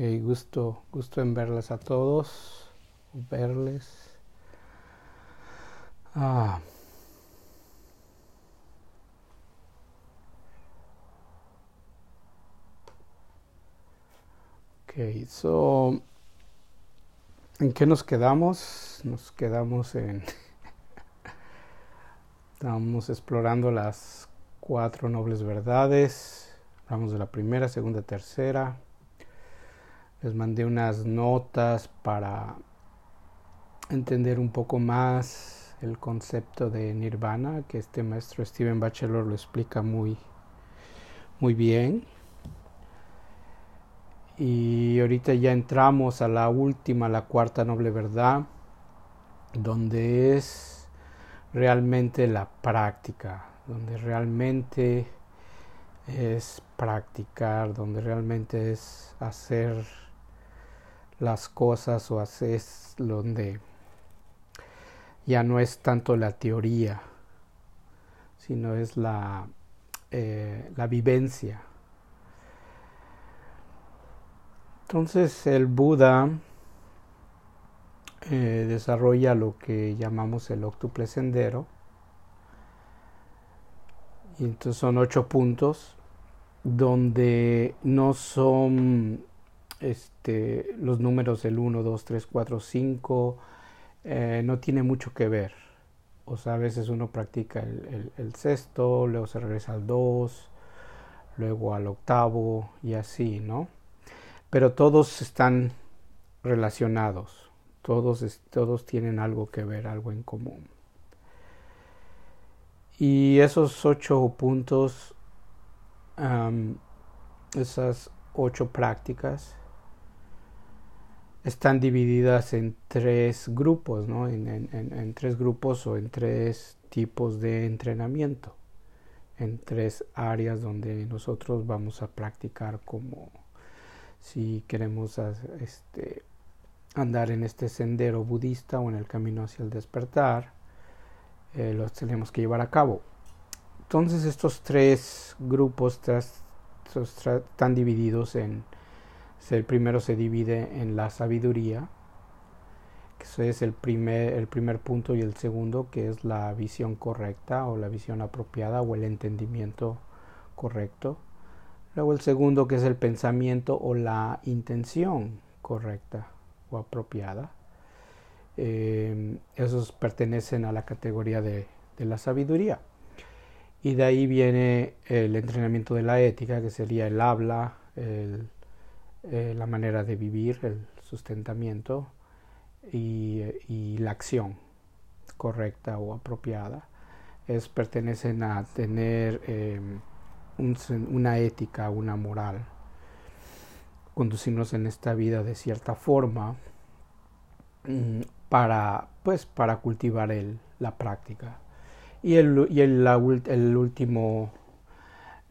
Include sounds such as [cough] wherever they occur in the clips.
gusto, gusto en verles a todos, verles. Ah. Ok, so, ¿en qué nos quedamos? Nos quedamos en... [laughs] Estamos explorando las cuatro nobles verdades. Hablamos de la primera, segunda, tercera. Les mandé unas notas para entender un poco más el concepto de nirvana, que este maestro Steven Bachelor lo explica muy, muy bien. Y ahorita ya entramos a la última, la cuarta noble verdad, donde es realmente la práctica, donde realmente es practicar, donde realmente es hacer las cosas o haces donde ya no es tanto la teoría, sino es la, eh, la vivencia. Entonces el Buda eh, desarrolla lo que llamamos el octuple sendero. Y entonces son ocho puntos donde no son este, los números del 1, 2, 3, 4, 5, no tiene mucho que ver. O sea, a veces uno practica el, el, sexto, luego se regresa al 2, luego al octavo y así, ¿no? Pero todos están relacionados, todos, todos tienen algo que ver, algo en común. Y esos ocho puntos, esas ocho prácticas, están divididas en tres grupos, ¿no? En, tres grupos o en tres tipos de entrenamiento, en tres áreas donde nosotros vamos a practicar como si queremos este, andar en este sendero budista o en el camino hacia el despertar, eh, los tenemos que llevar a cabo. Entonces estos tres grupos están divididos en el primero se divide en la sabiduría, que es el primer, el primer punto, y el segundo, que es la visión correcta o la visión apropiada o el entendimiento correcto. Luego el segundo, que es el pensamiento o la intención correcta o apropiada. Eh, esos pertenecen a la categoría de, de la sabiduría. Y de ahí viene el entrenamiento de la ética, que sería el habla, el eh, la manera de vivir, el sustentamiento y, la acción correcta o apropiada. Es, pertenecen a tener em, una ética, una moral, conducirnos en esta vida de cierta forma mm, para, pues, para cultivar el, la práctica. Y el, y el, el último,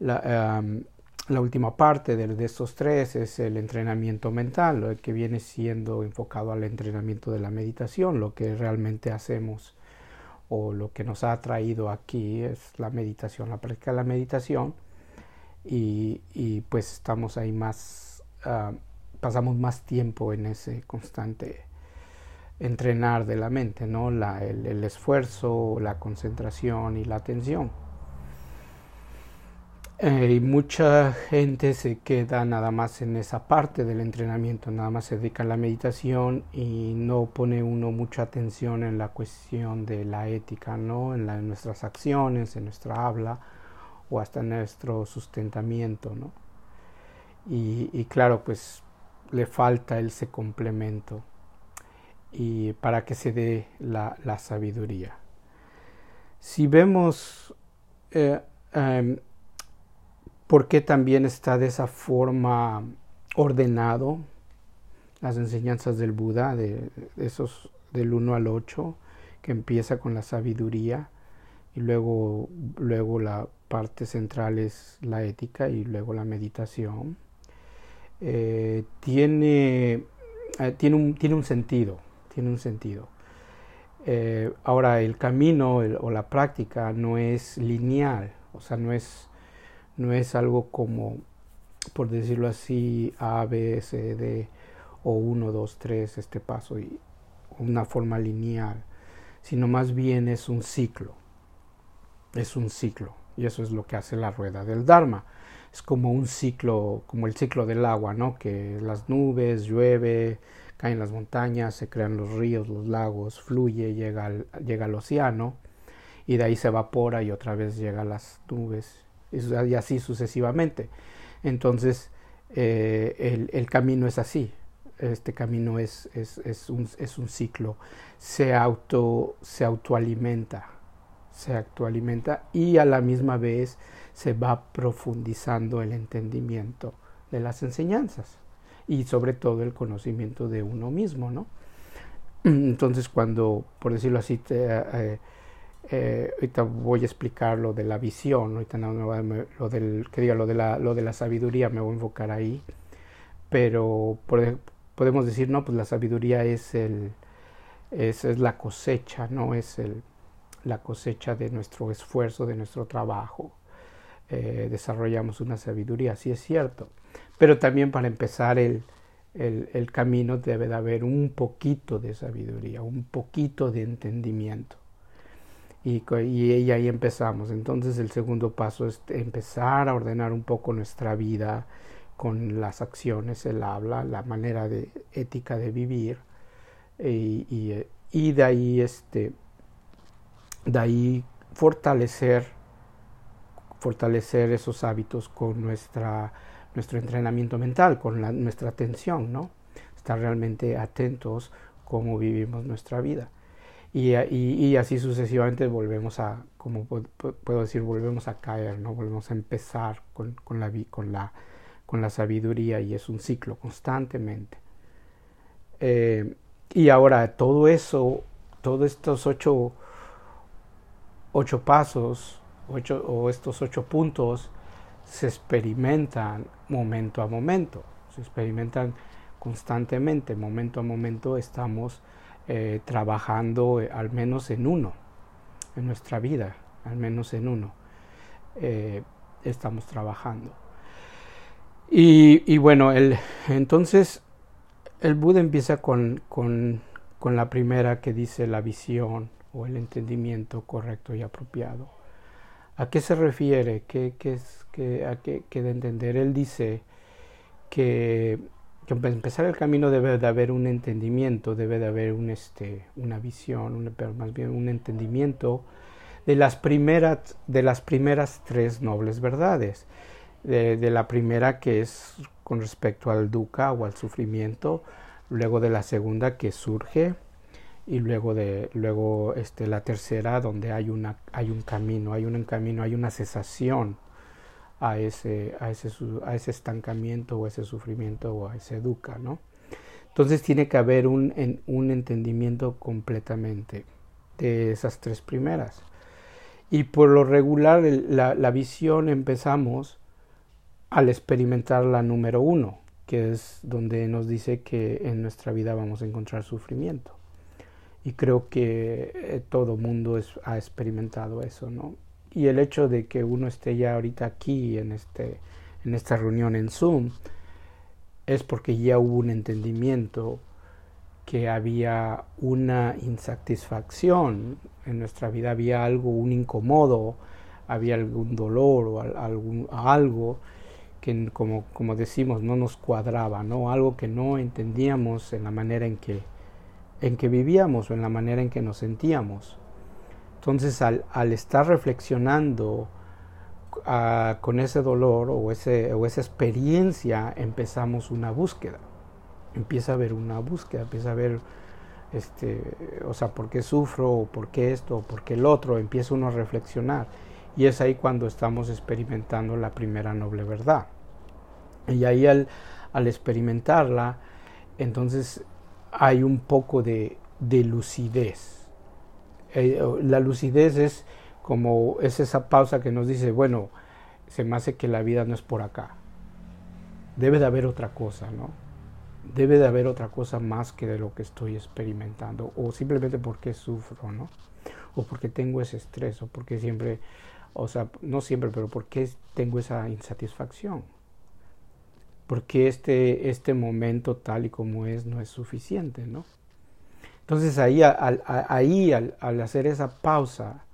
la, em, la última parte de, estos tres es el entrenamiento mental, lo que viene siendo enfocado al entrenamiento de la meditación, lo que realmente hacemos o lo que nos ha traído aquí es la meditación, la práctica de la meditación y, pues estamos ahí más, ah, pasamos más tiempo en ese constante entrenar de la mente, ¿no? el esfuerzo, la concentración y la atención. Eh, y mucha gente se queda nada más en esa parte del entrenamiento, nada más se dedica a la meditación y no pone uno mucha atención en la cuestión de la ética, ¿no? En, nuestras acciones, en nuestra habla o hasta nuestro sustentamiento, ¿no? Y, claro, pues le falta ese complemento y para que se dé la, sabiduría. Si vemos eh, em, por qué también está de esa forma ordenado las enseñanzas del Buda, de, esos del 1 al 8, que empieza con la sabiduría y luego, luego la parte central es la ética y luego la meditación. Eh, tiene, eh, tiene, un, tiene, un, sentido, tiene un sentido. Eh, ahora, el camino o la práctica no es lineal, o sea, no es no es algo como por decirlo así, A, B, C, D, o 1, 2, 3, este paso, y una forma lineal, sino más bien es un ciclo. Es un ciclo. Y eso es lo que hace la rueda del Dharma. Es como un ciclo, como el ciclo del agua, ¿no? Que las nubes, llueve, caen las montañas, se crean los ríos, los lagos, fluye, llega al, llega al océano y de ahí se evapora y otra vez llega a las nubes y así sucesivamente. Entonces, eh, el, el, camino es así. Este camino es, es, es, un, es un, ciclo. Se, auto, se autoalimenta. Se autoalimenta y a la misma vez se va profundizando el entendimiento de las enseñanzas y sobre todo el conocimiento de uno mismo, ¿no? [clears throat] Entonces cuando, por decirlo así, te, eh, eh, ahorita voy a explicar lo de la visión, ahorita no, lo del, que lo de, la, lo de la sabiduría me voy a enfocar ahí, pero podemos decir, no, pues la sabiduría es, es, la cosecha, no es la cosecha de nuestro esfuerzo, de nuestro trabajo. Eh, desarrollamos una sabiduría, sí es cierto, pero también para empezar el, el, el camino debe de haber un poquito de sabiduría, un poquito de entendimiento y, ahí empezamos. Entonces el segundo paso es empezar a ordenar un poco nuestra vida con las acciones, el habla, la manera de ética de vivir y, de ahí este de ahí fortalecer fortalecer esos hábitos con nuestra nuestro entrenamiento mental, con nuestra atención, ¿no? Estar realmente atentos cómo vivimos nuestra vida. Y, así sucesivamente volvemos a, como puedo decir, volvemos a caer, ¿no? Volvemos a empezar con, con, la, con, la, con la sabiduría y es un ciclo constantemente. Eh, y ahora todo eso, todos estos ocho, ocho pasos o estos ocho puntos se experimentan momento a momento, se experimentan constantemente, momento a momento estamos eh, trabajando eh, al menos en uno, en nuestra vida, al menos en uno. Eh, estamos trabajando. Y, bueno, entonces el Buda empieza con, con, la primera que dice la visión o el entendimiento correcto y apropiado. ¿A qué se refiere? ¿Qué, qué es, qué, a qué, qué de entender? Él dice que para empezar el camino debe de haber un entendimiento, debe de haber un, este, una visión, pero más bien un entendimiento de las primeras, de las primeras tres nobles verdades. De, la primera que es con respecto al dukkha o al sufrimiento, luego de la segunda que surge y luego de luego este la tercera donde hay hay un camino, hay un camino, hay una cesación a ese, a ese, a ese estancamiento o ese sufrimiento o a ese dukkha, ¿no? Entonces tiene que haber un, en, un entendimiento completamente de esas tres primeras. Y por lo regular la, la visión empezamos al experimentar la número uno, que es donde nos dice que en nuestra vida vamos a encontrar sufrimiento. Y creo que eh, todo mundo ha experimentado eso, ¿no? Y el hecho de que uno esté ya ahorita aquí en, este, en esta reunión en Zoom es porque ya hubo un entendimiento que había una insatisfacción en nuestra vida, había algo, un incómodo, había algún dolor o algún, algo que como, como decimos no nos cuadraba, ¿no? algo que no entendíamos en la manera en que, en que vivíamos o en la manera en que nos sentíamos. Entonces, al, estar reflexionando uh, con ese dolor o, ese, o esa experiencia, empezamos una búsqueda. Empieza a haber una búsqueda, empieza a ver, este, o sea, por qué sufro, o por qué esto, o por qué el otro, empieza uno a reflexionar. Y es ahí cuando estamos experimentando la primera noble verdad. Y ahí al, experimentarla, entonces hay un poco de lucidez eh, la lucidez es como es esa pausa que nos dice, bueno, se me hace que la vida no es por acá. Debe de haber otra cosa, ¿no? Debe de haber otra cosa más que de lo que estoy experimentando, o simplemente porque sufro, ¿no? O porque tengo ese estrés, o porque siempre, o sea, no siempre, pero porque tengo esa insatisfacción. porque este, este momento tal y como es no es suficiente, ¿no? Entonces ahí, al, ahí al, hacer esa pausa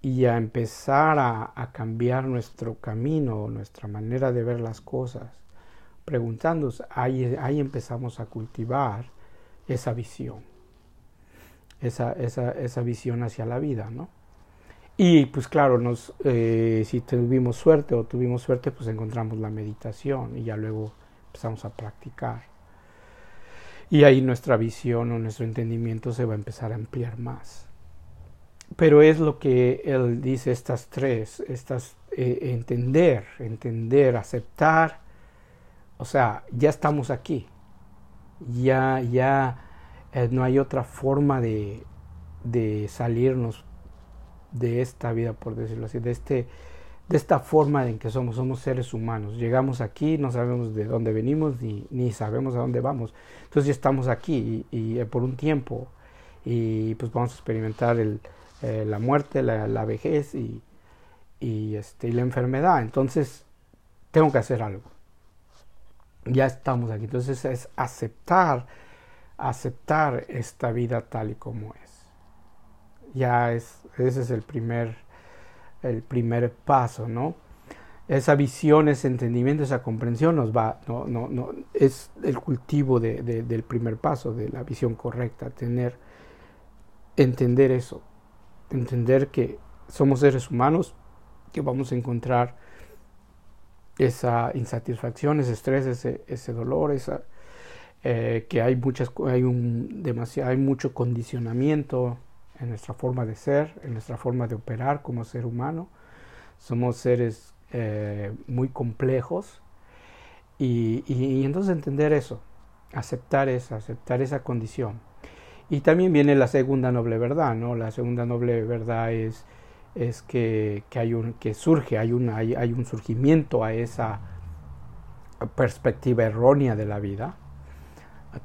y a empezar a, cambiar nuestro camino, nuestra manera de ver las cosas, preguntándonos, ahí, ahí empezamos a cultivar esa visión, esa, esa, esa visión hacia la vida, ¿no? Y pues claro, nos, eh, si tuvimos suerte o tuvimos suerte, pues encontramos la meditación y ya luego empezamos a practicar. Y ahí nuestra visión o nuestro entendimiento se va a empezar a ampliar más. Pero es lo que él dice, estas tres, estas, eh, entender, entender, aceptar, o sea, ya estamos aquí, ya, ya eh, no hay otra forma de, de salirnos de esta vida, por decirlo así, de, este, de esta forma en que somos, somos seres humanos. Llegamos aquí, no sabemos de dónde venimos ni, ni sabemos a dónde vamos. Entonces ya estamos aquí y, eh, por un tiempo y pues vamos a experimentar el, eh, la muerte, la, vejez y, y, este, y la enfermedad. Entonces tengo que hacer algo. Ya estamos aquí. Entonces es aceptar, aceptar esta vida tal y como es ya es, ese es el primer, el primer paso, ¿no? Esa visión, ese entendimiento, esa comprensión nos va, no, no, no, es el cultivo de, del primer paso, de la visión correcta, tener, entender eso, entender que somos seres humanos, que vamos a encontrar esa insatisfacción, ese estrés, ese, dolor, esa, eh, que hay muchas, hay un demasiado, hay mucho condicionamiento, en nuestra forma de ser, en nuestra forma de operar como ser humano. Somos seres eh, muy complejos y, y, entonces entender eso, aceptar esa, aceptar esa condición. Y también viene la segunda noble verdad, ¿no? La segunda noble verdad es, es que, que, hay un, que surge, hay un, hay, hay un surgimiento a esa perspectiva errónea de la vida,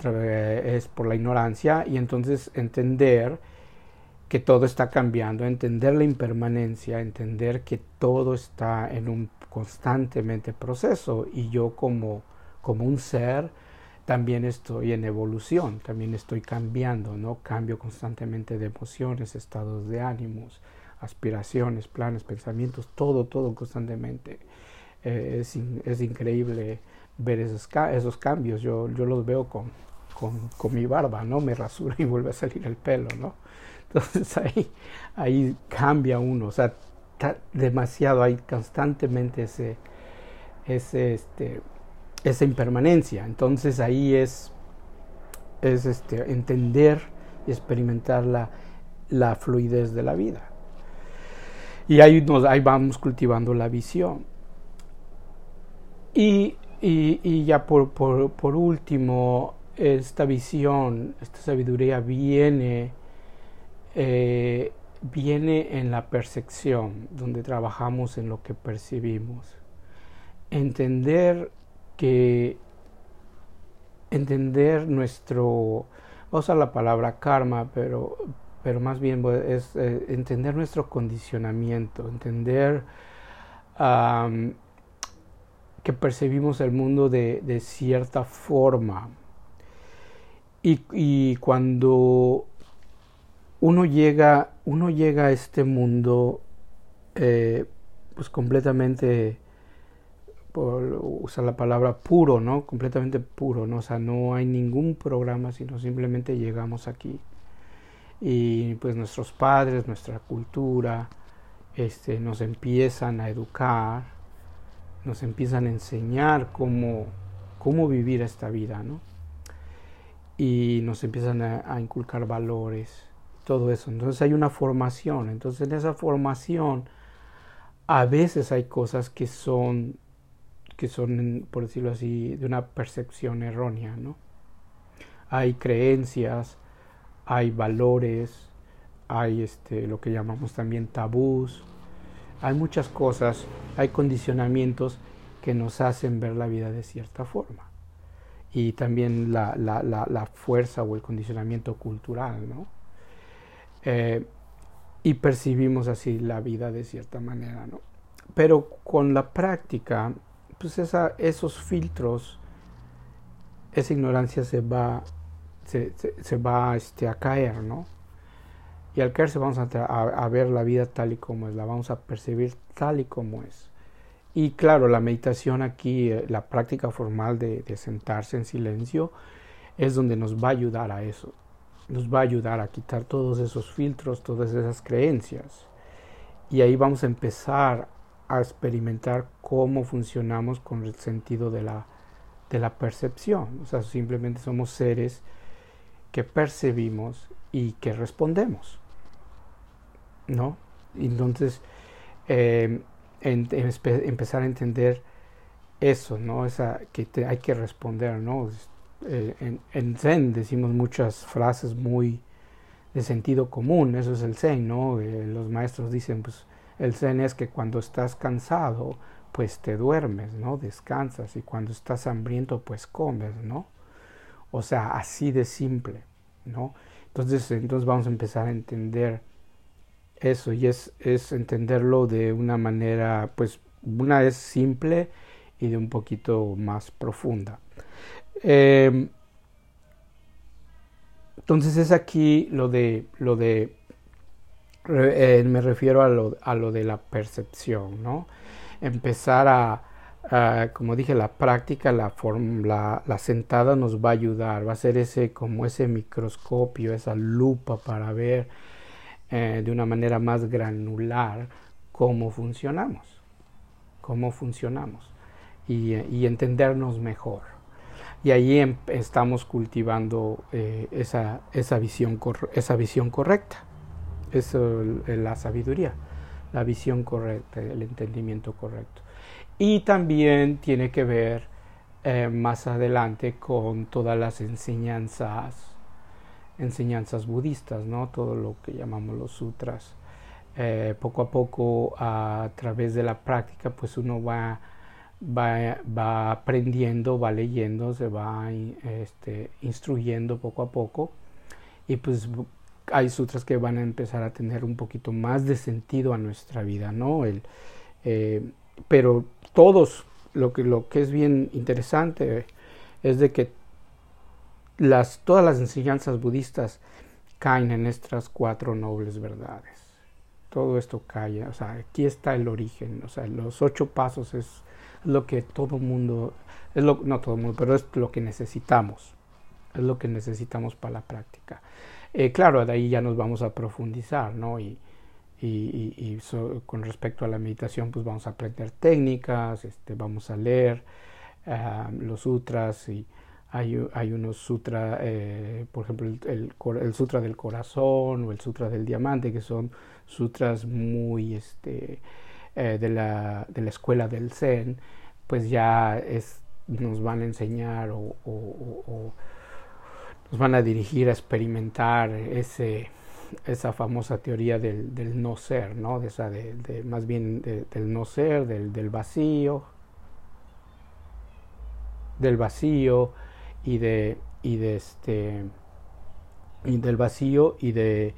es por la ignorancia, y entonces entender que todo está cambiando, entender la impermanencia, entender que todo está en un constantemente proceso y yo como, como un ser también estoy en evolución, también estoy cambiando, ¿no? Cambio constantemente de emociones, estados de ánimos, aspiraciones, planes, pensamientos, todo, todo constantemente. Eh, es, es, increíble ver esos, esos cambios, yo, yo los veo con, con, con mi barba, ¿no? Me rasura y vuelve a salir el pelo, ¿no? Entonces [laughs] ahí, ahí cambia uno, o sea, demasiado, hay constantemente ese, ese, este, esa impermanencia. Entonces ahí es, es este, entender y experimentar la, la fluidez de la vida. Y ahí, nos, ahí vamos cultivando la visión. Y, y, y ya por, por, por último, esta visión, esta sabiduría viene eh, viene en la percepción, donde trabajamos en lo que percibimos. Entender que entender nuestro, vamos a la palabra karma, pero, pero más bien es eh, entender nuestro condicionamiento, entender que percibimos el mundo de, de cierta forma. Y, cuando uno llega, uno llega a este mundo eh, pues completamente, por usar la palabra puro, ¿no? Completamente puro, ¿no? O sea, no hay ningún programa, sino simplemente llegamos aquí. Y pues nuestros padres, nuestra cultura, este, nos empiezan a educar, nos empiezan a enseñar cómo, cómo vivir esta vida, ¿no? Y nos empiezan a inculcar valores todo eso. Entonces hay una formación. Entonces en esa formación a veces hay cosas que son, que son, por decirlo así, de una percepción errónea, ¿no? Hay creencias, hay valores, hay este, lo que llamamos también tabús, hay muchas cosas, hay condicionamientos que nos hacen ver la vida de cierta forma. Y también la, la, la, la fuerza o el condicionamiento cultural, ¿no? Eh, y percibimos así la vida de cierta manera, ¿no? Pero con la práctica, pues esa, esos filtros, esa ignorancia se va, se, se, va este, a caer, ¿no? Y al caerse vamos a, a, ver la vida tal y como es, la vamos a percibir tal y como es. Y claro, la meditación aquí, eh, la práctica formal de, de sentarse en silencio, es donde nos va a ayudar a eso. Nos va a ayudar a quitar todos esos filtros, todas esas creencias. Y ahí vamos a empezar a experimentar cómo funcionamos con el sentido de la, de la percepción. O sea, simplemente somos seres que percibimos y que respondemos. ¿no? Entonces, eh, empezar a entender eso, ¿no? Esa, que hay que responder, ¿no? Eh, en, Zen decimos muchas frases muy de sentido común, eso es el Zen, ¿no? Eh, los maestros dicen, pues, el Zen es que cuando estás cansado, pues te duermes, ¿no? Descansas y cuando estás hambriento, pues comes, ¿no? O sea, así de simple, ¿no? Entonces, entonces vamos a empezar a entender eso y es, es entenderlo de una manera, pues una es simple y de un poquito más profunda. Em, entonces es aquí lo de, lo de eh, me refiero a lo, a lo, de la percepción, ¿no? Empezar a, como dije, la práctica, la, la, la, sentada nos va a ayudar, va a ser ese, como ese microscopio, esa lupa para ver eh, de una manera más granular cómo funcionamos, cómo funcionamos y, y entendernos mejor. Y ahí em, estamos cultivando eh, esa, esa, visión esa visión correcta, es la sabiduría, la visión correcta, el entendimiento correcto. Y también tiene que ver eh, más adelante con todas las enseñanzas enseñanzas budistas, ¿no? todo lo que llamamos los sutras. Eh, poco a poco, a través de la práctica, pues uno va, va, va aprendiendo, va leyendo, se va este, instruyendo poco a poco. Y pues hay sutras que van a empezar a tener un poquito más de sentido a nuestra vida, ¿no? El, eh, pero todos, lo que, lo que es bien interesante es de que las, todas las enseñanzas budistas caen en estas cuatro nobles verdades. Todo esto cae, o sea, aquí está el origen, o sea, los ocho pasos es lo que todo mundo, es lo, no todo mundo, pero es lo que necesitamos, es lo que necesitamos para la práctica. Eh, claro, de ahí ya nos vamos a profundizar, ¿no? Y, y, con respecto a la meditación, pues vamos a aprender técnicas, este, vamos a leer los sutras y hay, hay unos sutras, eh, por ejemplo, el, el, sutra del corazón o el sutra del diamante, que son sutras muy este, eh, de, la, de la escuela del Zen, pues ya es, nos van a enseñar o, nos van a dirigir a experimentar ese, esa famosa teoría del, del no ser, ¿no? De esa de, de más bien del no ser, del, del vacío, del vacío, y de, y de este y del vacío y de,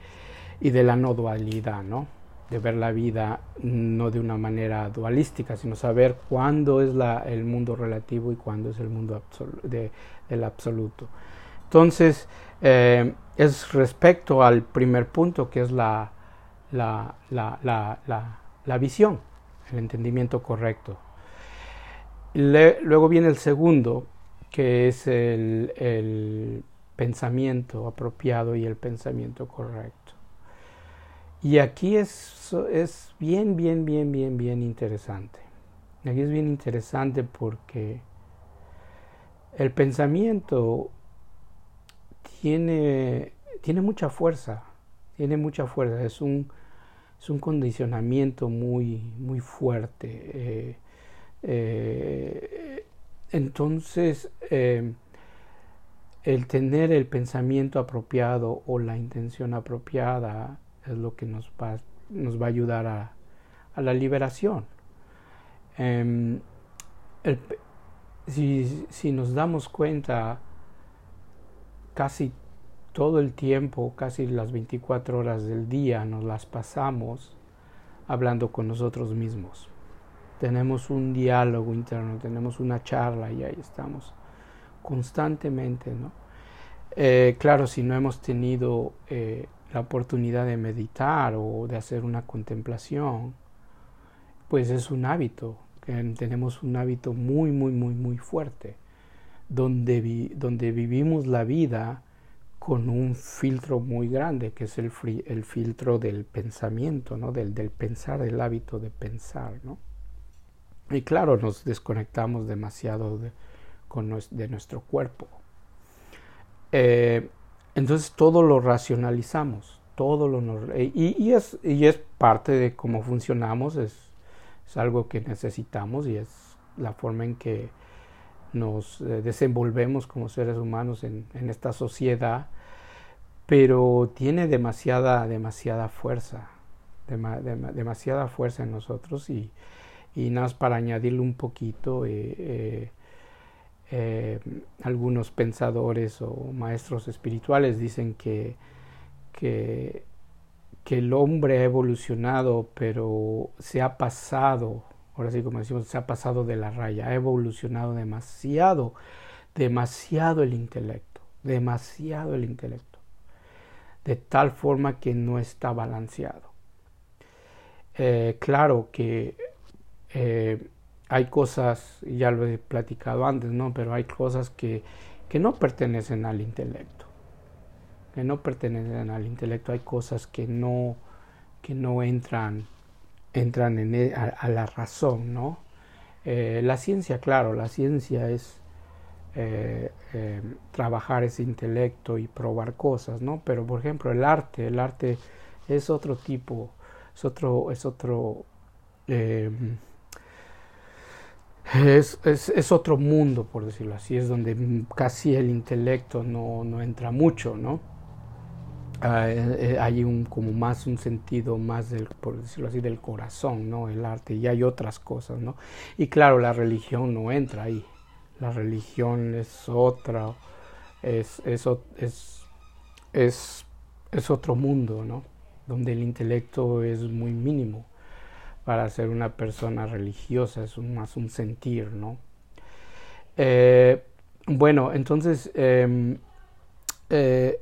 y de la no dualidad, ¿no? De ver la vida no de una manera dualística, sino saber cuándo es la, el mundo relativo y cuándo es el mundo de, del absoluto. Entonces, eh, es respecto al primer punto, que es la, la, la, visión, el entendimiento correcto. luego viene el segundo, que es el, pensamiento apropiado y el pensamiento correcto. Y aquí es, es bien, bien, bien, bien, bien interesante. Aquí es bien interesante porque el pensamiento tiene, tiene mucha fuerza, tiene mucha fuerza, es un, es un condicionamiento muy, muy fuerte. Eh, eh, entonces, eh, el tener el pensamiento apropiado o la intención apropiada es lo que nos va, nos va a ayudar a, la liberación. Em, si, si, nos damos cuenta, casi todo el tiempo, casi las 24 horas del día, nos las pasamos hablando con nosotros mismos. tenemos un diálogo interno, tenemos una charla y ahí estamos constantemente, ¿no? Eh, claro, si no hemos tenido eh, la oportunidad de meditar o de hacer una contemplación, pues es un hábito, tenemos un hábito muy, muy, muy, muy fuerte, donde, donde vivimos la vida con un filtro muy grande, que es el, el filtro del pensamiento, ¿no? del, del pensar, del hábito de pensar. ¿no? Y claro, nos desconectamos demasiado de, con, de nuestro cuerpo. Eh, entonces todo lo racionalizamos, todo lo y, y, es, y es parte de cómo funcionamos, es, algo que necesitamos y es la forma en que nos eh, desenvolvemos como seres humanos en, esta sociedad, pero tiene demasiada, demasiada fuerza, demasiada fuerza en nosotros y, y nada más para añadirle un poquito, eh, eh, eh, algunos pensadores o maestros espirituales dicen que, que, el hombre ha evolucionado, pero se ha pasado, ahora sí como decimos, se ha pasado de la raya, ha evolucionado demasiado, demasiado el intelecto, demasiado el intelecto, de tal forma que no está balanceado. claro que eh, hay cosas, ya lo he platicado antes, ¿no? Pero hay cosas que, que no pertenecen al intelecto. Que no pertenecen al intelecto. Hay cosas que no, que no entran, entran en, e, a, la razón, ¿no? Eh, la ciencia, claro, la ciencia es eh, trabajar ese intelecto y probar cosas, ¿no? Pero por ejemplo el arte, el arte es otro tipo, es otro, es otro es, es, es, otro mundo, por decirlo así, es donde casi el intelecto no, no entra mucho, ¿no? Ah, eh, eh, hay un, como más un sentido más del, por decirlo así, del corazón, ¿no? El arte, y hay otras cosas, ¿no? Y claro, la religión no entra ahí, la religión es otra, es, es, es, es, es otro mundo, ¿no? Donde el intelecto es muy mínimo para ser una persona religiosa, es más un sentir, ¿no? Eh, bueno, entonces, em, eh,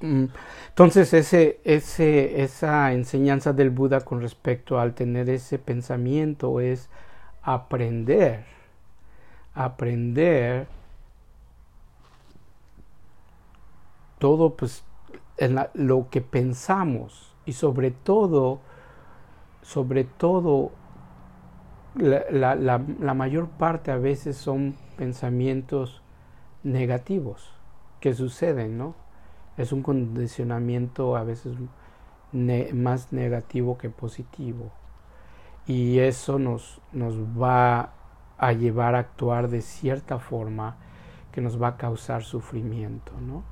mm, entonces ese, ese, esa enseñanza del Buda con respecto al tener ese pensamiento es aprender, aprender todo pues en lo que pensamos y sobre todo sobre todo la, la, mayor parte a veces son pensamientos negativos que suceden, ¿no? Es un condicionamiento a veces más negativo que positivo. Y eso nos, nos va a llevar a actuar de cierta forma que nos va a causar sufrimiento, ¿no?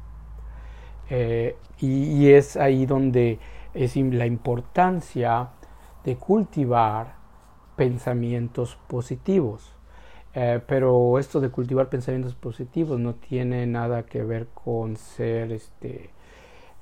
Eh, y, y, es ahí donde es la importancia de cultivar pensamientos positivos. Eh, pero esto de cultivar pensamientos positivos no tiene nada que ver con ser este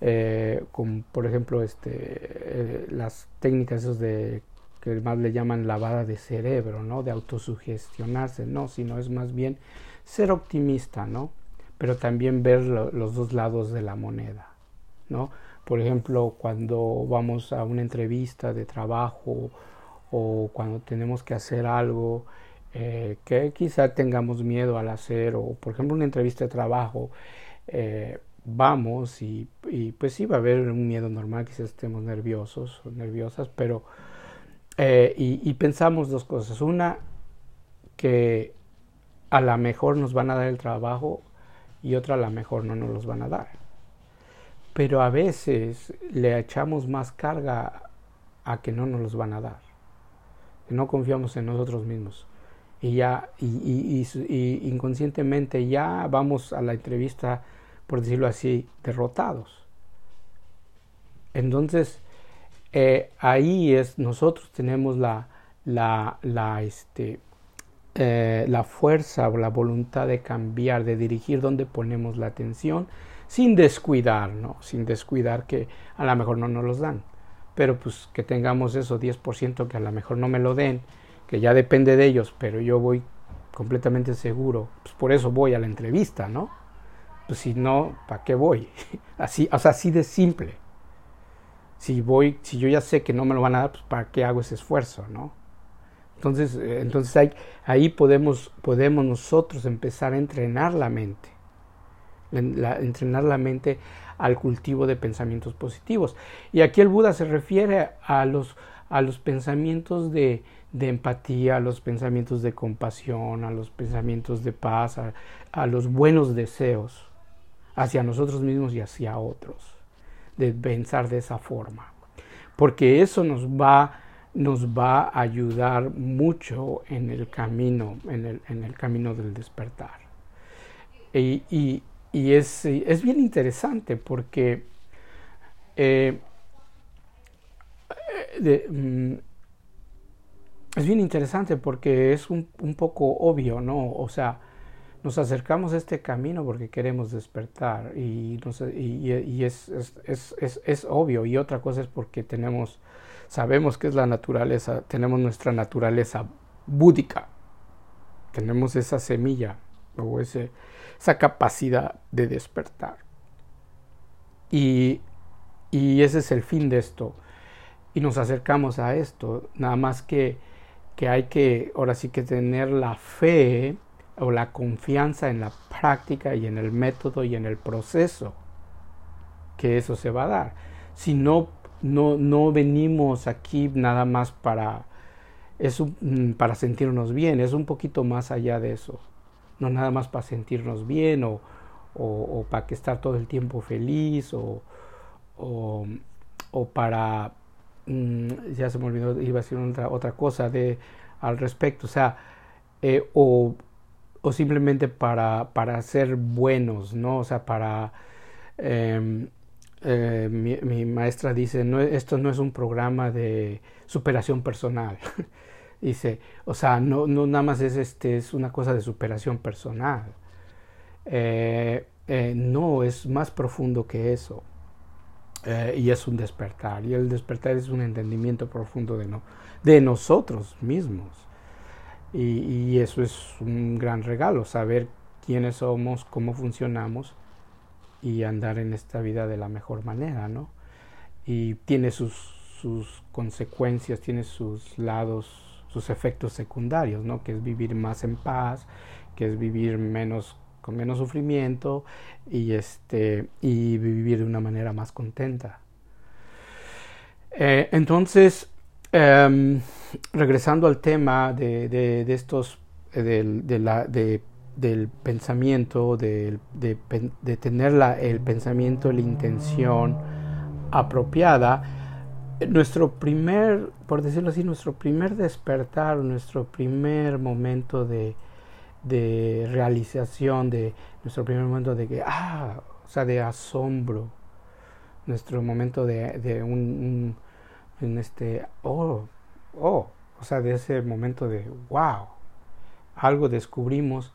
eh, con por ejemplo este eh, las técnicas esos de que más le llaman lavada de cerebro no de autosugestionarse no sino es más bien ser optimista no pero también ver los dos lados de la moneda no por ejemplo, cuando vamos a una entrevista de trabajo o cuando tenemos que hacer algo eh, que quizá tengamos miedo al hacer, o por ejemplo una entrevista de trabajo, eh, vamos y, pues sí va a haber un miedo normal, quizás estemos nerviosos o nerviosas, pero eh, y, pensamos dos cosas. Una, que a la mejor nos van a dar el trabajo y otra a la mejor no nos los van a dar pero a veces le echamos más carga a que no nos los van a dar. No confiamos en nosotros mismos. Y ya, y, inconscientemente ya vamos a la entrevista, por decirlo así, derrotados. Entonces, eh, ahí es, nosotros tenemos la, la, la, este, eh, la fuerza o la voluntad de cambiar, de dirigir donde ponemos la atención sin descuidar, ¿no? Sin descuidar que a lo mejor no nos los dan. Pero pues que tengamos eso 10% que a lo mejor no me lo den que ya depende de ellos, pero yo voy completamente seguro, pues por eso voy a la entrevista, ¿no? Pues si no, ¿para qué voy? [laughs] Así, o sea, así de simple. Si voy, si yo ya sé que no me lo van a dar, pues ¿para qué hago ese esfuerzo, no? Entonces, eh, entonces ahí, ahí podemos, podemos nosotros empezar a entrenar la mente, entrenar la mente al cultivo de pensamientos positivos. Y aquí el Buda se refiere a los, a los pensamientos de, empatía, a los pensamientos de compasión, a los pensamientos de paz, a, los buenos deseos hacia nosotros mismos y hacia otros, de pensar de esa forma. Porque eso nos va, nos va a ayudar mucho en el camino, en el, en el camino del despertar. Y, y es, es, bien interesante porque eh, mm, es bien interesante porque es un, un, poco obvio, ¿no? O sea, nos acercamos a este camino porque queremos despertar y, y, y es, es, es, es, obvio. Y otra cosa es porque tenemos, sabemos que es la naturaleza, tenemos nuestra naturaleza búdica, tenemos esa semilla o ese, esa capacidad de despertar. Y, y ese es el fin de esto. Y nos acercamos a esto, nada más que que hay que, ahora sí que tener la fe o la confianza en la práctica y en el método y en el proceso que eso se va a dar. Si no, no, no venimos aquí nada más para, es mm, para sentirnos bien, es un poquito más allá de eso. No nada más para sentirnos bien o, o, para que estar todo el tiempo feliz o, o para Mm, ya se me olvidó, iba a decir otra, otra cosa de, al respecto, o sea, eh, o, o, simplemente para, para ser buenos, ¿no? O sea, para... Em, eh, mi, maestra dice, no, esto no es un programa de superación personal. [laughs] dice, o sea, no, no nada más es, este, es una cosa de superación personal. Eh, no, es más profundo que eso. Eh, y es un despertar. Y el despertar es un entendimiento profundo de, no, de nosotros mismos. Y, y, eso es un gran regalo, saber quiénes somos, cómo funcionamos y andar en esta vida de la mejor manera, ¿no? Y tiene sus, sus consecuencias, tiene sus lados, sus efectos secundarios, ¿no? Que es vivir más en paz, que es vivir menos con menos sufrimiento y, este, y vivir de una manera más contenta. Eh, entonces, em, regresando al tema de, estos, eh, del, del pensamiento, de, de tener la, el pensamiento, la intención apropiada, nuestro primer, por decirlo así, nuestro primer despertar, nuestro primer momento de, de realización, de nuestro primer momento de que, ah, o sea, de asombro, nuestro momento de, de un, en este, oh, oh, o sea, de ese momento de, wow, algo descubrimos,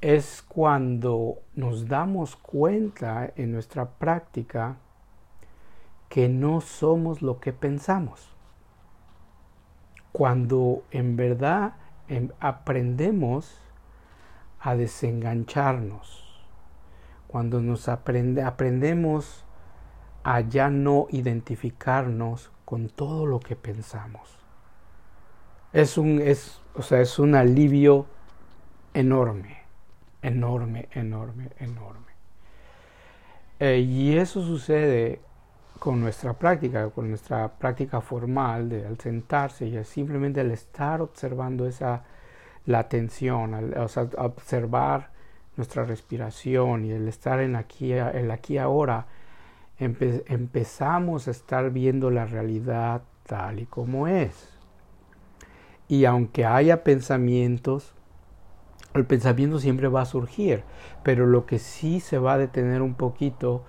es cuando nos damos cuenta en nuestra práctica que no somos lo que pensamos. Cuando en verdad Em, aprendemos a desengancharnos. Cuando nos aprende, aprendemos a ya no identificarnos con todo lo que pensamos. Es un, es, o sea, es un alivio enorme, enorme, enorme, enorme. Eh, y eso sucede con nuestra práctica, con nuestra práctica formal de al sentarse y simplemente al estar observando esa la atención, al, o sea, observar nuestra respiración y el estar en aquí, el aquí ahora, empezamos a estar viendo la realidad tal y como es. Y aunque haya pensamientos, el pensamiento siempre va a surgir, pero lo que sí se va a detener un poquito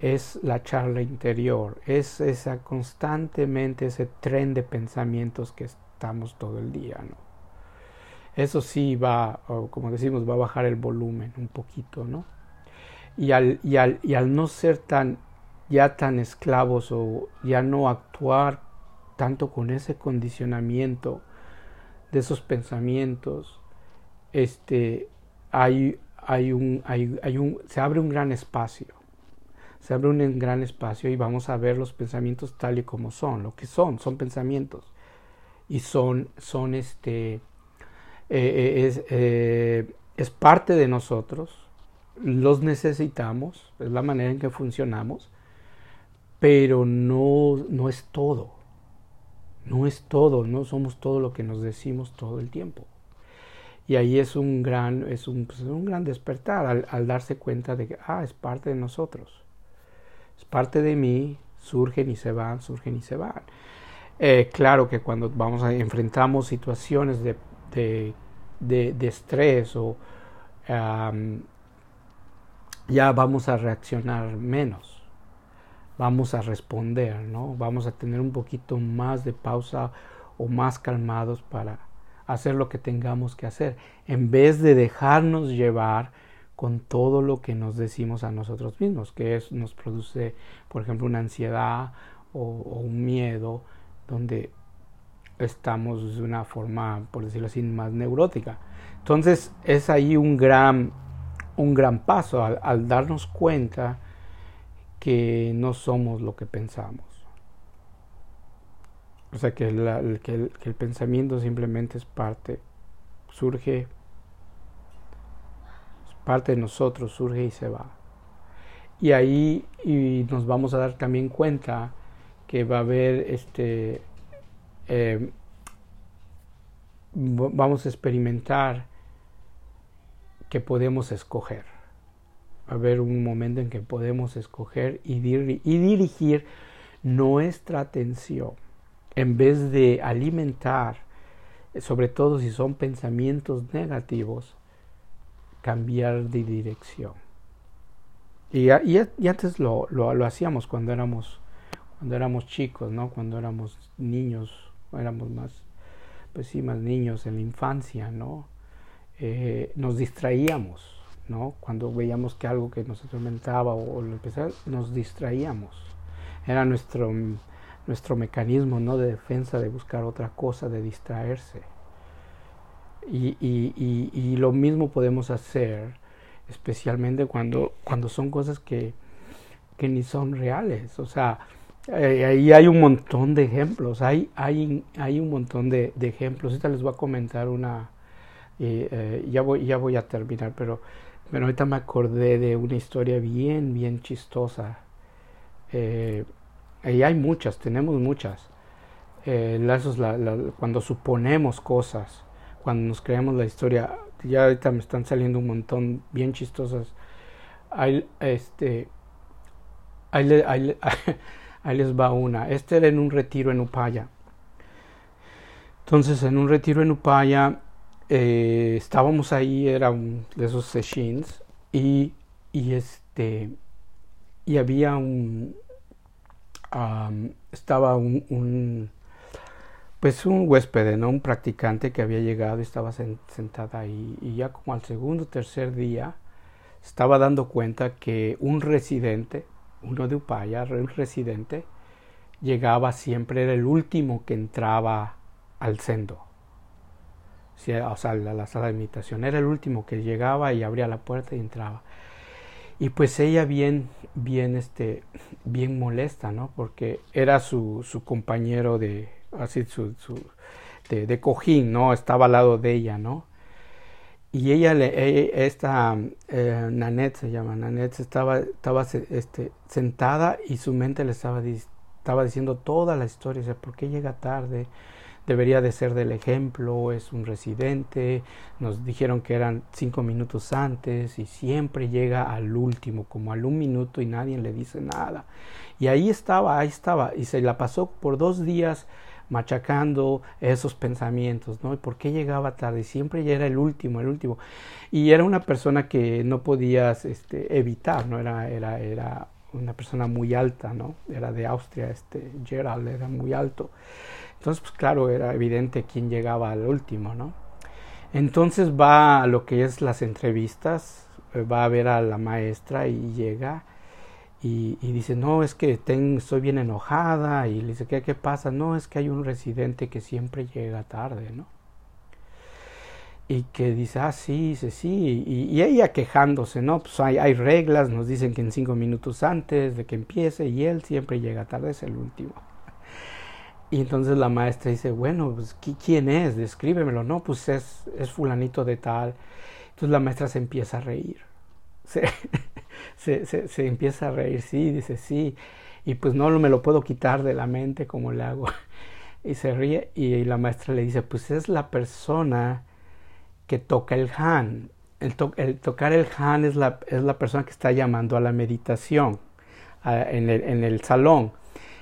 es la charla interior, es esa constantemente ese tren de pensamientos que estamos todo el día, ¿no? Eso sí va, como decimos, va a bajar el volumen un poquito, ¿no? Y al, y al, y al no ser tan, ya tan esclavos o ya no actuar tanto con ese condicionamiento de esos pensamientos, este, hay, hay un, hay, hay un, se abre un gran espacio. Se abre un gran espacio y vamos a ver los pensamientos tal y como son, lo que son, son pensamientos. Y son, son este, eh, eh, es, eh, es parte de nosotros, los necesitamos, es la manera en que funcionamos, pero no, no es todo. No es todo, no somos todo lo que nos decimos todo el tiempo. Y ahí es un gran, es un, pues, un gran despertar al, darse cuenta de que, ah, es parte de nosotros. Es parte de mí, surgen y se van, surgen y se van. Eh, claro que cuando vamos a enfrentamos situaciones de, de, de, estrés o ya vamos a reaccionar menos vamos a responder, ¿no? Vamos a tener un poquito más de pausa o más calmados para hacer lo que tengamos que hacer, en vez de dejarnos llevar con todo lo que nos decimos a nosotros mismos, que es, nos produce, por ejemplo, una ansiedad o, un miedo, donde estamos de una forma, por decirlo así, más neurótica. Entonces es ahí un gran, un gran paso al, darnos cuenta que no somos lo que pensamos. O sea que, el, pensamiento simplemente es parte, surge, parte de nosotros, surge y se va. Y ahí y nos vamos a dar también cuenta que va a haber este, eh, vamos a experimentar que podemos escoger haber un momento en que podemos escoger y, dirigir nuestra atención en vez de alimentar, sobre todo si son pensamientos negativos, cambiar de dirección. Y, antes lo, hacíamos cuando éramos, cuando éramos chicos, cuando éramos niños, éramos más, pues sí, más niños en la infancia. Eh, nos distraíamos. Cuando veíamos que algo que nos atormentaba o, lo empezaba, nos distraíamos. Era nuestro, nuestro mecanismo de defensa de buscar otra cosa, de distraerse. Y, y, y, lo mismo podemos hacer, especialmente cuando, cuando son cosas que, que ni son reales. O sea, eh, ahí hay un montón de ejemplos, hay, hay, hay un montón de, de ejemplos. Ahorita les voy a comentar una, eh, ya, voy, ya voy a terminar, pero pero ahorita me acordé de una historia bien, bien chistosa. Eh, y hay muchas, tenemos muchas. Eh, cuando suponemos cosas, cuando nos creamos la historia, ya ahorita me están saliendo un montón bien chistosas. Ahí, este, [laughs] ahí, les va una. Este era en un retiro en Upaya. Entonces, en un retiro en Upaya, eh, estábamos ahí, era un de esos sessions, y, y este, y había un, estaba un, pues un huésped, ¿no? Un practicante que había llegado y estaba sentada ahí, y ya como al segundo o tercer día, estaba dando cuenta que un residente, uno de Upaya, un residente, llegaba siempre, era el último que entraba al sendo o sea, la, la, sala de meditación. Era el último que llegaba y abría la puerta y entraba. Y pues ella bien, bien, este, bien molesta, ¿no? Porque era su, su compañero de, así, su, su de, cojín, ¿no? Estaba al lado de ella, ¿no? Y ella, e, esta eh, Nanette se llama, Nanette estaba, estaba este, sentada y su mente le estaba, estaba diciendo toda la historia, ¿por qué llega tarde? debería de ser del ejemplo, es un residente, nos dijeron que eran cinco minutos antes y siempre llega al último, como al un minuto y nadie le dice nada. Y ahí estaba, ahí estaba, y se la pasó por dos días machacando esos pensamientos, ¿no? ¿Y por qué llegaba tarde? Siempre ya era el último, el último. Y era una persona que no podías este, evitar, ¿no? Era, era, era una persona muy alta, ¿no? Era de Austria, este Gerald era muy alto. Entonces, pues claro, era evidente quién llegaba al último, ¿no? Entonces va a lo que es las entrevistas, eh, va a ver a la maestra y llega y, dice, no, es que ten, estoy bien enojada y le dice, ¿qué, ¿qué pasa? No, es que hay un residente que siempre llega tarde, ¿no? y que dice, ah, sí, dice, sí, y, ella quejándose, ¿no? Pues hay, hay, reglas, nos dicen que en cinco minutos antes de que empiece, y él siempre llega tarde, es el último. Y entonces la maestra dice, bueno, pues, ¿quién es? Descríbemelo, ¿no? Pues es, es fulanito de tal. Entonces la maestra se empieza a reír. [laughs] Se, se, se, empieza a reír, sí, dice, sí. Y pues no me lo puedo quitar de la mente como le hago. [laughs] Y se ríe y la maestra le dice, pues es la persona que toca el Han. El, tocar el Han es la, es la, persona que está llamando a la meditación en, el, en, el, salón.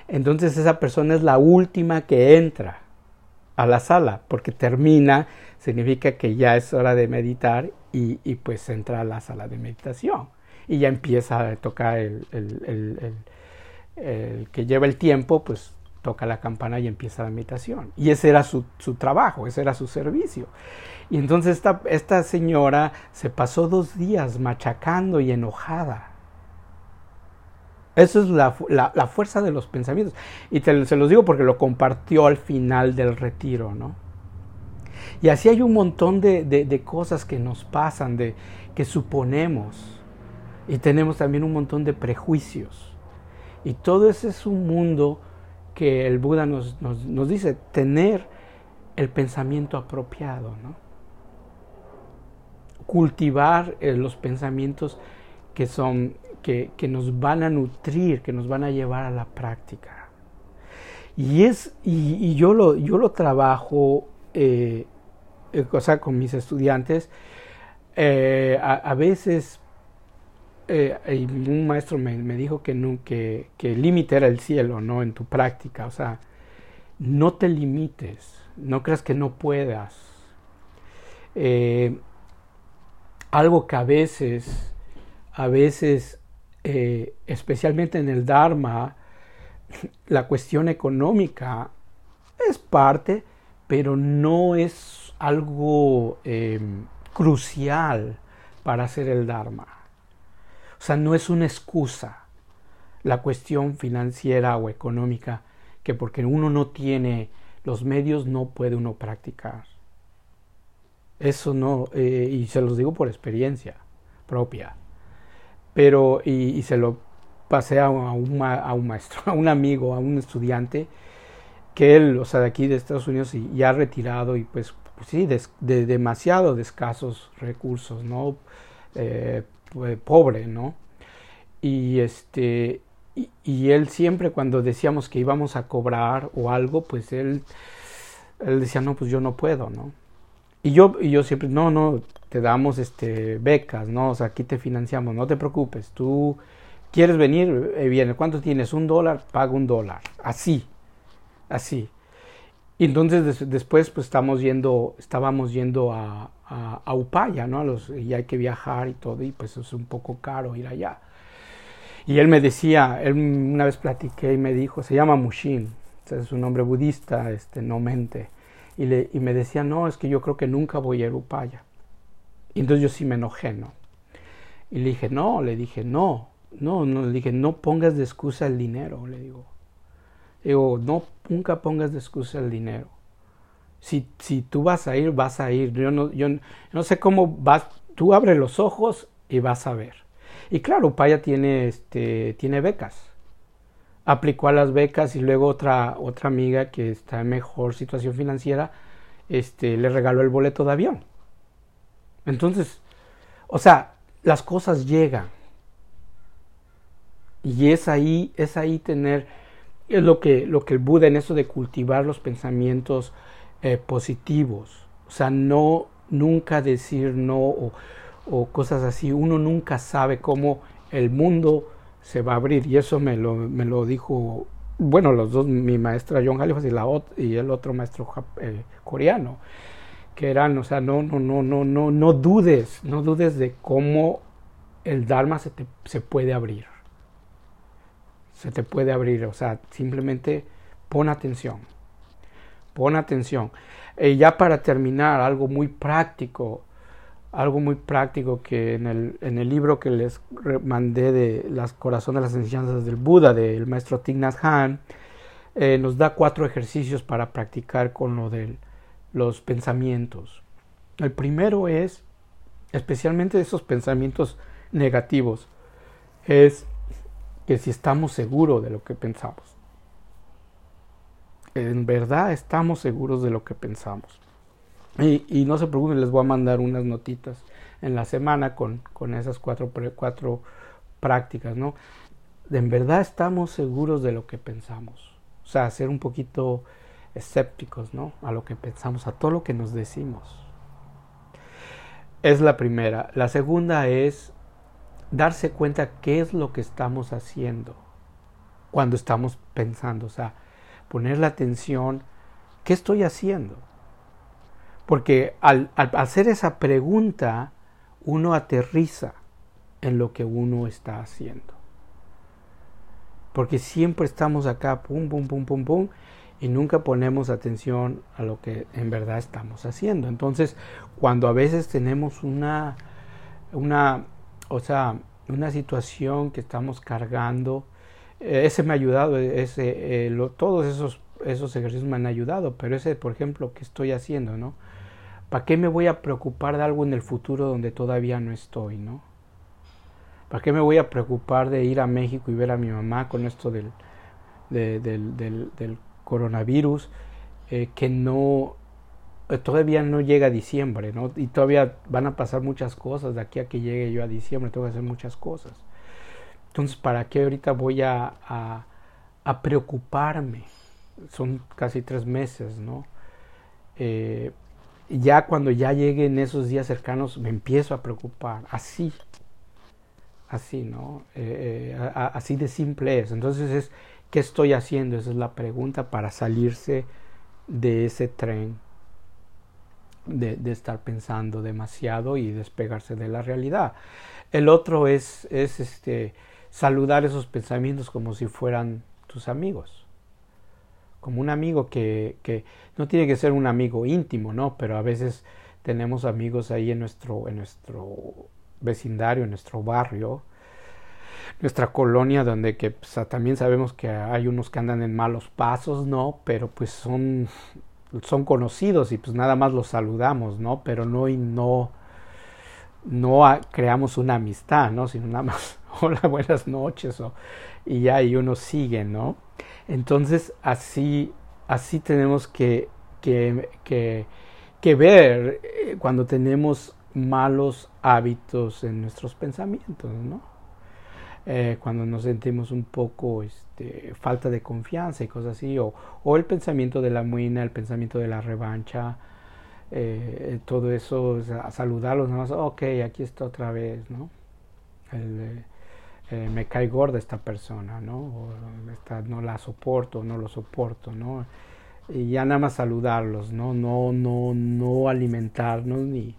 Entonces esa persona es la última que entra a la sala, porque termina, significa que ya es hora de meditar y, y pues entra a la sala de meditación. Y ya empieza a tocar el, el, el que lleva el tiempo, pues toca la campana y empieza la meditación. Y ese era su, su trabajo, ese era su servicio. Y entonces esta, esta señora se pasó dos días machacando y enojada. Eso es la, la, fuerza de los pensamientos. Y se los digo porque lo compartió al final del retiro, ¿no? Y así hay un montón de, de, de, cosas que nos pasan, de, que suponemos. Y tenemos también un montón de prejuicios. Y todo ese es un mundo que el Buda nos, nos, nos dice, tener el pensamiento apropiado, ¿no? cultivar eh, los pensamientos que son que, que, nos van a nutrir, que nos van a llevar a la práctica. Y es y, yo lo yo lo trabajo eh, eh con mis estudiantes. Eh, a, veces un maestro me, dijo que, no, que, el límite era el cielo, ¿no? En tu práctica. O sea, no te limites, no creas que no puedas. Eh, algo que a veces, a veces, eh, especialmente en el Dharma, [laughs] la cuestión económica es parte, pero no es algo crucial para hacer el Dharma. O sea, no es una excusa la cuestión financiera o económica que porque uno no tiene los medios no puede uno practicar. Eso no, eh, y se los digo por experiencia propia. Pero, y, se lo pasé a un, maestro, [laughs] a un amigo, a un estudiante, que él, o sea, de aquí de Estados Unidos, y, ya retirado y pues, pues sí, de, demasiado de escasos recursos, ¿no? Eh, pues, pobre, ¿no? Y este, y, y, él siempre cuando decíamos que íbamos a cobrar o algo, pues él, él decía, no, pues yo no puedo, ¿no? Y yo, y yo siempre, no, no, te damos este, becas, ¿no? O sea, aquí te financiamos, no te preocupes, tú quieres venir, eh, viene, ¿cuánto tienes? Un dólar, paga un dólar, así, así. Y entonces después pues estamos yendo, estábamos yendo a, a, Upaya, ¿no? A los, y hay que viajar y todo, y pues es un poco caro ir allá. Y él me decía, él una vez platiqué y me dijo, se llama Mushin, es un nombre budista, este, no mente y, le, y me decía, no, es que yo creo que nunca voy a Erupaya. Y entonces yo sí me enojé, ¿no? Y le dije, no, le dije, no, no, no, le dije, no pongas de excusa el dinero, le digo. Digo, no, nunca pongas de excusa el dinero. Si, tú vas a ir, vas a ir. Yo no, yo no sé cómo vas, tú abres los ojos y vas a ver. Y claro, Upaya tiene, este, tiene becas aplicó a las becas y luego otra, otra amiga que está en mejor situación financiera este, le regaló el boleto de avión. Entonces, o sea, las cosas llegan. Y es ahí, es ahí tener, es lo que, lo que el Buda en eso de cultivar los pensamientos eh, positivos. O sea, no, nunca decir no o, cosas así. Uno nunca sabe cómo el mundo se va a abrir. Y eso me lo, me lo dijo, bueno, los dos, mi maestra John Halifax y el otro maestro eh, coreano, que eran, o sea, no, no, no, no, no, no dudes, no dudes de cómo el Dharma se, te, se puede abrir. Se te puede abrir, o sea, simplemente pon atención. Pon atención. Y ya para terminar, algo muy práctico algo muy práctico que en el, en el libro que les mandé de las corazones de las enseñanzas del Buda del maestro Thich Nhat Hanh eh, nos da cuatro ejercicios para practicar con lo de los pensamientos El primero es, especialmente esos pensamientos negativos, es que si estamos seguros de lo que pensamos. En verdad estamos seguros de lo que pensamos. Y, no se preocupen, les voy a mandar unas notitas en la semana con, con esas cuatro, cuatro prácticas, ¿no? En verdad estamos seguros de lo que pensamos. O sea, ser un poquito escépticos, ¿no? A lo que pensamos, a todo lo que nos decimos. Es la primera. La segunda es darse cuenta qué es lo que estamos haciendo cuando estamos pensando. O sea, poner la atención, ¿qué estoy haciendo? Porque al, hacer esa pregunta, uno aterriza en lo que uno está haciendo. Porque siempre estamos acá, pum, pum, pum, pum, pum, y nunca ponemos atención a lo que en verdad estamos haciendo. Entonces, cuando a veces tenemos una, una, o sea, una situación que estamos cargando, ese me ha ayudado, ese, eh, todos esos, esos ejercicios me han ayudado, pero ese, por ejemplo, que estoy haciendo, ¿no? ¿Para qué me voy a preocupar de algo en el futuro donde todavía no estoy, ¿no? ¿Para qué me voy a preocupar de ir a México y ver a mi mamá con esto del, del, del, coronavirus eh, que no eh, todavía no llega a diciembre, ¿no? Y todavía van a pasar muchas cosas de aquí a que llegue yo a diciembre, tengo que hacer muchas cosas. Entonces, ¿para qué ahorita voy a, a, preocuparme? Son casi tres meses, ¿no? Eh, ya cuando ya lleguen esos días cercanos me empiezo a preocupar, así, así, ¿no? Eh, eh, así de simple es. Entonces es, ¿qué estoy haciendo? Esa es la pregunta para salirse de ese tren de, de, estar pensando demasiado y despegarse de la realidad. El otro es, es este, saludar esos pensamientos como si fueran tus amigos como un amigo que, que no tiene que ser un amigo íntimo, ¿no? Pero a veces tenemos amigos ahí en nuestro, en nuestro vecindario, en nuestro barrio, nuestra colonia, donde que pues, también sabemos que hay unos que andan en malos pasos, ¿no? Pero pues son, son conocidos y pues nada más los saludamos, ¿no? Pero no y no, no creamos una amistad, ¿no? Sino nada más, [laughs] hola, buenas noches, o, y ya, y uno sigue, ¿no? Entonces, así, así tenemos que, que, que, ver eh, cuando tenemos malos hábitos en nuestros pensamientos, ¿no? Eh, cuando nos sentimos un poco este, falta de confianza y cosas así, o, o el pensamiento de la muina, el pensamiento de la revancha, eh, todo eso, saludarlos, nada más, ok, aquí está otra vez, ¿no? El, eh, me cae gorda esta persona, ¿no? No la soporto, no lo soporto, ¿no? Y ya nada más saludarlos, ¿no? No, no, no alimentarnos ni,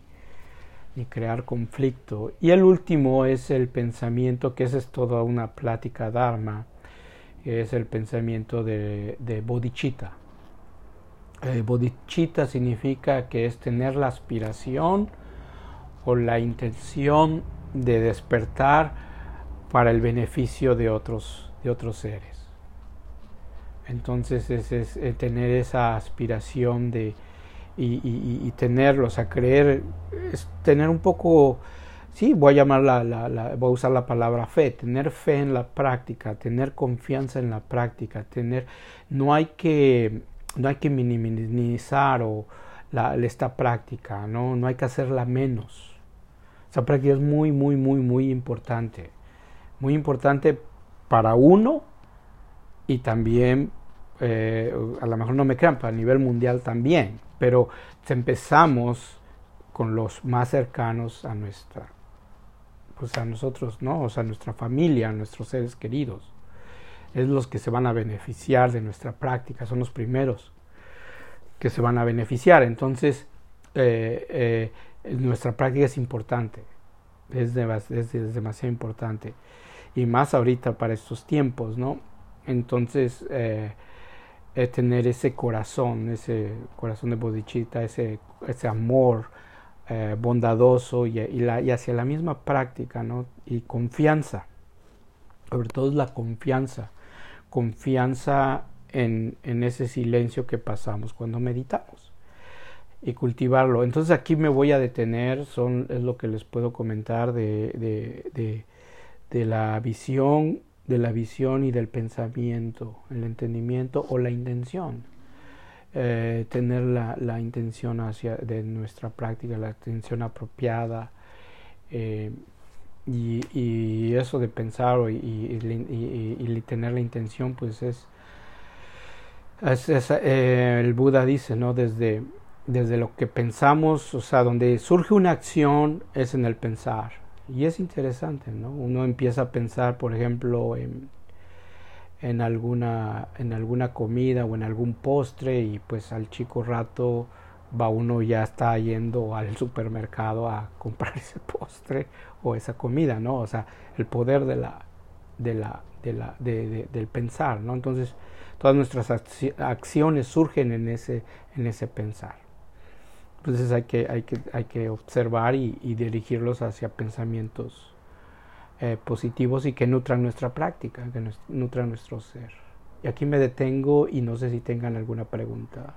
ni crear conflicto. Y el último es el pensamiento, que esa es toda una plática dharma, es el pensamiento de, de. Eh, significa que es tener la aspiración o la intención de despertar para el beneficio de otros, de otros seres. Entonces es, eh, tener esa aspiración de y, tenerlos, a creer, es tener un poco, sí, voy a llamar la, la, voy a usar la palabra fe, tener fe en la práctica, tener confianza en la práctica, tener, no hay que, no hay que minimizar o la, esta práctica, ¿no? no hay que hacerla menos. Esa práctica es muy, muy, muy, muy importante muy importante para uno y también, eh, a lo mejor no me crean, para a nivel mundial también, pero empezamos con los más cercanos a nuestra, pues a nosotros, ¿no? O sea, a nuestra familia, a nuestros seres queridos. Es los que se van a beneficiar de nuestra práctica, son los primeros que se van a beneficiar. Entonces, eh, eh, nuestra práctica es importante, es, es demasiado importante y más ahorita para estos tiempos, ¿no? Entonces, eh, tener ese corazón, ese corazón de bodhicitta, ese, ese amor eh, bondadoso y, la, y, hacia la misma práctica, ¿no? Y confianza, sobre todo es la confianza, confianza en, en ese silencio que pasamos cuando meditamos. y cultivarlo. Entonces aquí me voy a detener, son, es lo que les puedo comentar de, de, de, la visión, de la visión y del pensamiento, el entendimiento o la intención. Eh, tener la, la, intención hacia de nuestra práctica, la intención apropiada eh, y, eso de pensar y, y, tener la intención pues es, es, es eh, el Buda dice no desde desde lo que pensamos, o sea, donde surge una acción es en el pensar. Y es interesante, ¿no? Uno empieza a pensar, por ejemplo, en, en, alguna, en alguna comida o en algún postre y pues al chico rato va uno ya está yendo al supermercado a [laughs] comprar ese postre o esa comida, ¿no? O sea, el poder de la, de la, de la, de, del pensar, ¿no? Entonces, todas nuestras acciones surgen en ese, en ese pensar. Entonces hay que, hay que, hay que observar y, y dirigirlos hacia pensamientos eh, positivos y que nutran nuestra práctica, que nutran nuestro ser. Y aquí me detengo y no sé si tengan alguna pregunta.